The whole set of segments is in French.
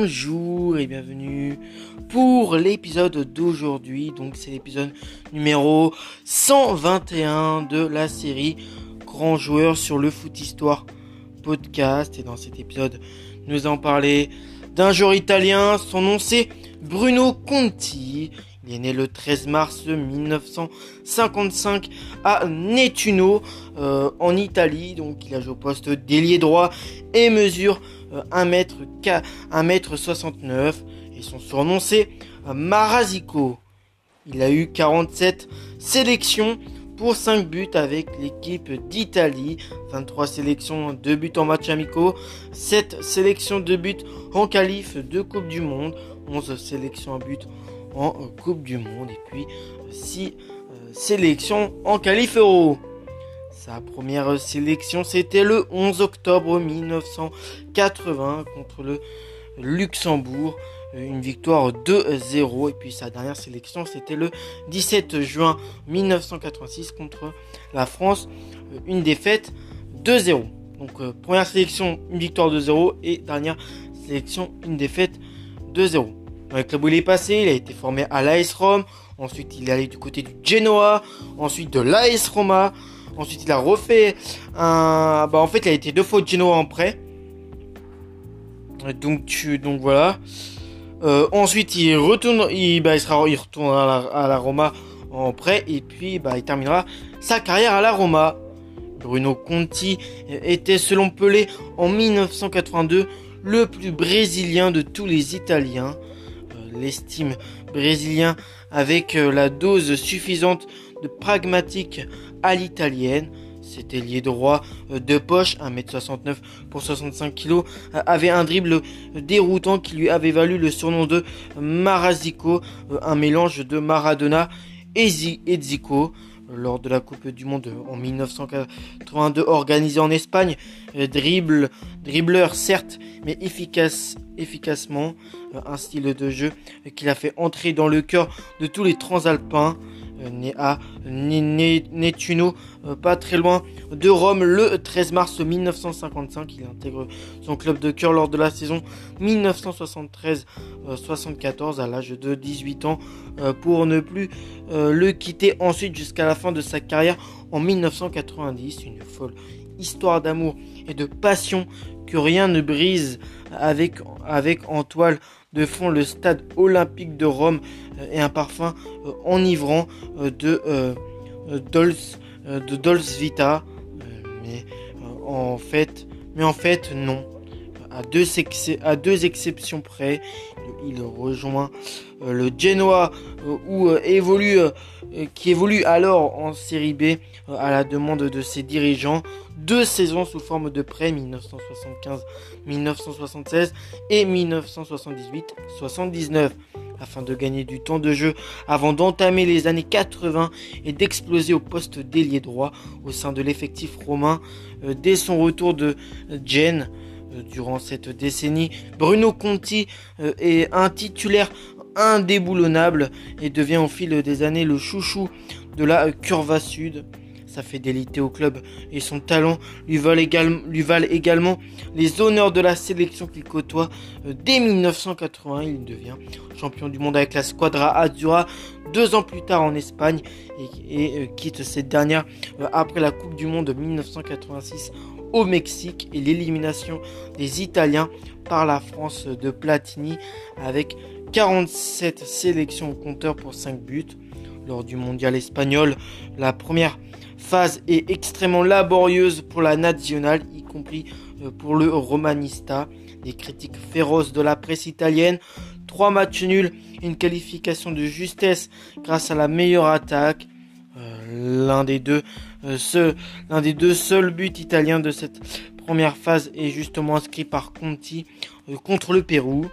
Bonjour et bienvenue pour l'épisode d'aujourd'hui. Donc c'est l'épisode numéro 121 de la série Grand joueur sur le foot histoire podcast. Et dans cet épisode, nous allons parler d'un joueur italien. Son nom c'est Bruno Conti. Il est né le 13 mars 1955 à Nettuno euh, en Italie. Donc il a joué au poste d'ailier droit et mesure 1 m 69 et son surnom c'est euh, Marasico. Il a eu 47 sélections pour 5 buts avec l'équipe d'Italie, 23 sélections, 2 buts en match amicaux, 7 sélections de buts en qualif de Coupe du Monde, 11 sélections à but en Coupe du Monde et puis 6 euh, sélections en qualif euro. Sa première sélection, c'était le 11 octobre 1980 contre le Luxembourg. Une victoire 2-0. Et puis sa dernière sélection, c'était le 17 juin 1986 contre la France. Une défaite 2-0. Donc euh, première sélection, une victoire 2-0. Et dernière sélection, une défaite 2-0. Avec le club où il est passé, il a été formé à l'AS Rome. Ensuite, il est allé du côté du Genoa. Ensuite, de l'AS Roma. Ensuite, il a refait un. Bah, en fait, il a été deux fois au Genoa en prêt. Donc, tu... donc voilà. Euh, ensuite, il retourne, il, bah, il, sera, il retourne à la, Roma en prêt et puis bah, il terminera sa carrière à la Roma. Bruno Conti était selon Pelé en 1982 le plus brésilien de tous les Italiens. L'estime brésilien avec euh, la dose suffisante de pragmatique à l'italienne. C'était lié droit euh, de poche, 1m69 pour 65 kg, euh, avait un dribble déroutant qui lui avait valu le surnom de Marasico, un mélange de Maradona et Zico lors de la Coupe du Monde en 1982 organisée en Espagne. Dribble, dribbleur certes, mais efficace, efficacement. Un style de jeu qu'il a fait entrer dans le cœur de tous les transalpins. Euh, né à Nettuno, euh, pas très loin de Rome, le 13 mars 1955. Il intègre son club de cœur lors de la saison 1973-74 à l'âge de 18 ans pour ne plus le quitter ensuite jusqu'à la fin de sa carrière en 1990. Une folle histoire d'amour et de passion que rien ne brise avec, avec en toile de fond le stade olympique de Rome euh, et un parfum euh, enivrant euh, de Dolce, Vita. mais en fait, mais en fait non. À deux, à deux exceptions près, il rejoint le Genoa où évolue, qui évolue alors en série B à la demande de ses dirigeants deux saisons sous forme de prêt 1975-1976 et 1978-79 afin de gagner du temps de jeu avant d'entamer les années 80 et d'exploser au poste d'ailier droit au sein de l'effectif romain euh, dès son retour de Gênes. Euh, durant cette décennie, Bruno Conti euh, est un titulaire indéboulonnable et devient au fil des années le chouchou de la Curva Sud sa fidélité au club et son talent lui valent, également, les honneurs de la sélection qu'il côtoie euh, dès 1980. Il devient champion du monde avec la Squadra Azzurra deux ans plus tard en Espagne et, euh, quitte cette dernière euh, après la Coupe du Monde 1986 au Mexique et l'élimination des Italiens par la France de Platini avec 47 sélections au compteur pour 5 buts lors du mondial espagnol. La première phase est extrêmement laborieuse pour la nationale, y compris euh, pour le Romanista. Des critiques féroces de la presse italienne. Trois matchs nuls, une qualification de justesse grâce à la meilleure attaque. Euh, euh, l'un des deux seuls buts italiens de cette première phase est justement inscrit par Conti contre le Pérou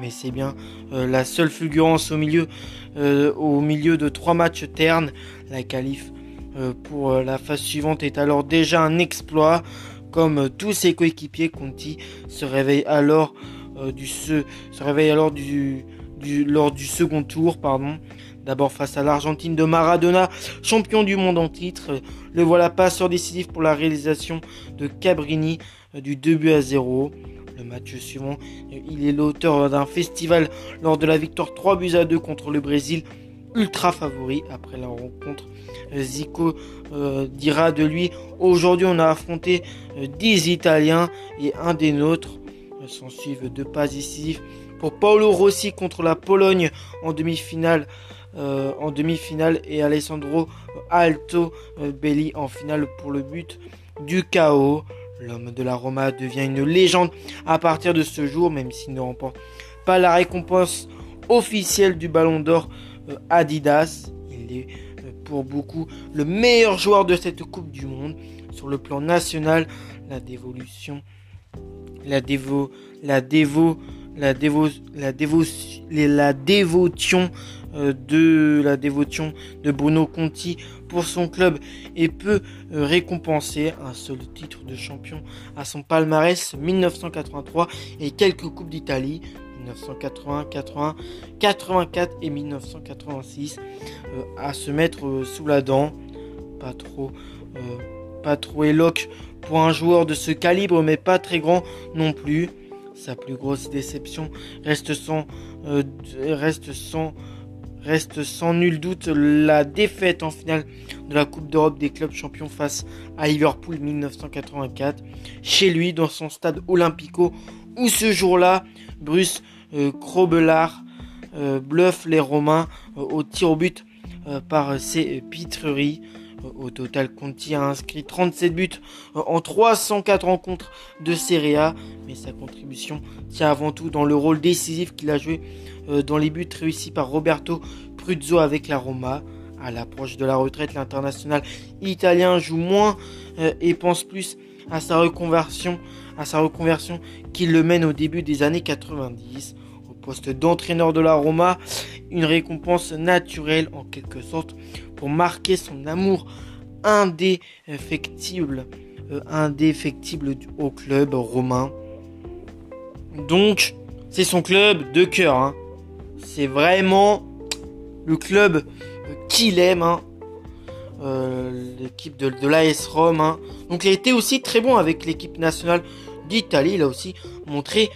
mais c'est bien la seule fulgurance au milieu, au milieu de trois matchs ternes. La qualif euh, pour euh, la phase suivante est alors déjà un exploit. Comme euh, tous ses coéquipiers, Conti se réveille alors du lors du second tour. D'abord face à l'Argentine de Maradona, champion du monde en titre. Le voilà passeur décisif pour la réalisation de Cabrini du 2 buts à 0. Match suivant, il est l'auteur d'un festival lors de la victoire 3 buts à 2 contre le Brésil, ultra favori après la rencontre. Zico euh, dira de lui Aujourd'hui, on a affronté 10 euh, Italiens et un des nôtres. S'en suivent deux pas décisifs pour Paolo Rossi contre la Pologne en demi-finale. Euh, en demi-finale et Alessandro Alto Belli en finale pour le but du chaos. L'homme de la Roma devient une légende à partir de ce jour, même s'il ne remporte pas la récompense officielle du Ballon d'Or euh, Adidas. Il est euh, pour beaucoup le meilleur joueur de cette Coupe du Monde. Sur le plan national, la dévolution, la dévo, la dévo, la dévo, la dévo, la dévotion de la dévotion de Bruno Conti pour son club et peut euh, récompenser un seul titre de champion à son palmarès 1983 et quelques coupes d'Italie 1980, 80, 84 et 1986 euh, à se mettre sous la dent. Pas trop, pas trop éloque pour un joueur de ce calibre, mais pas très grand non plus. Sa plus grosse déception reste reste sans reste sans nul doute la défaite en finale de la Coupe d'Europe des clubs champions face à Liverpool 1984, chez lui dans son stade Olympico, où ce jour-là, Bruce euh, euh bluffe les Romains euh, au tir au but euh, par ses pitreries. Au total, Conti a inscrit 37 buts en 304 rencontres de Serie A, mais sa contribution tient avant tout dans le rôle décisif qu'il a joué euh, dans les buts réussis par Roberto Pruzzo avec la Roma. À l'approche de la retraite, l'international italien joue moins euh, et pense plus à sa reconversion, à sa reconversion qu'il le mène au début des années 90 au poste d'entraîneur de la Roma, une récompense naturelle en quelque sorte pour marquer son amour indéfectible, euh, indéfectible au club romain. Donc, c'est son club de cœur. Hein. C'est vraiment le club euh, qu'il aime. Hein. Euh, l'équipe de, l'AS Rome. Hein. Donc il a été aussi très bon avec l'équipe nationale d'Italie. Il a aussi montré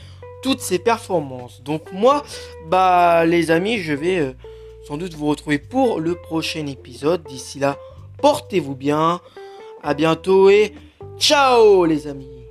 toutes ses performances. Donc moi, bah les amis, je vais euh, sans doute vous retrouver pour le prochain épisode. D'ici là, portez-vous bien. À bientôt et ciao les amis.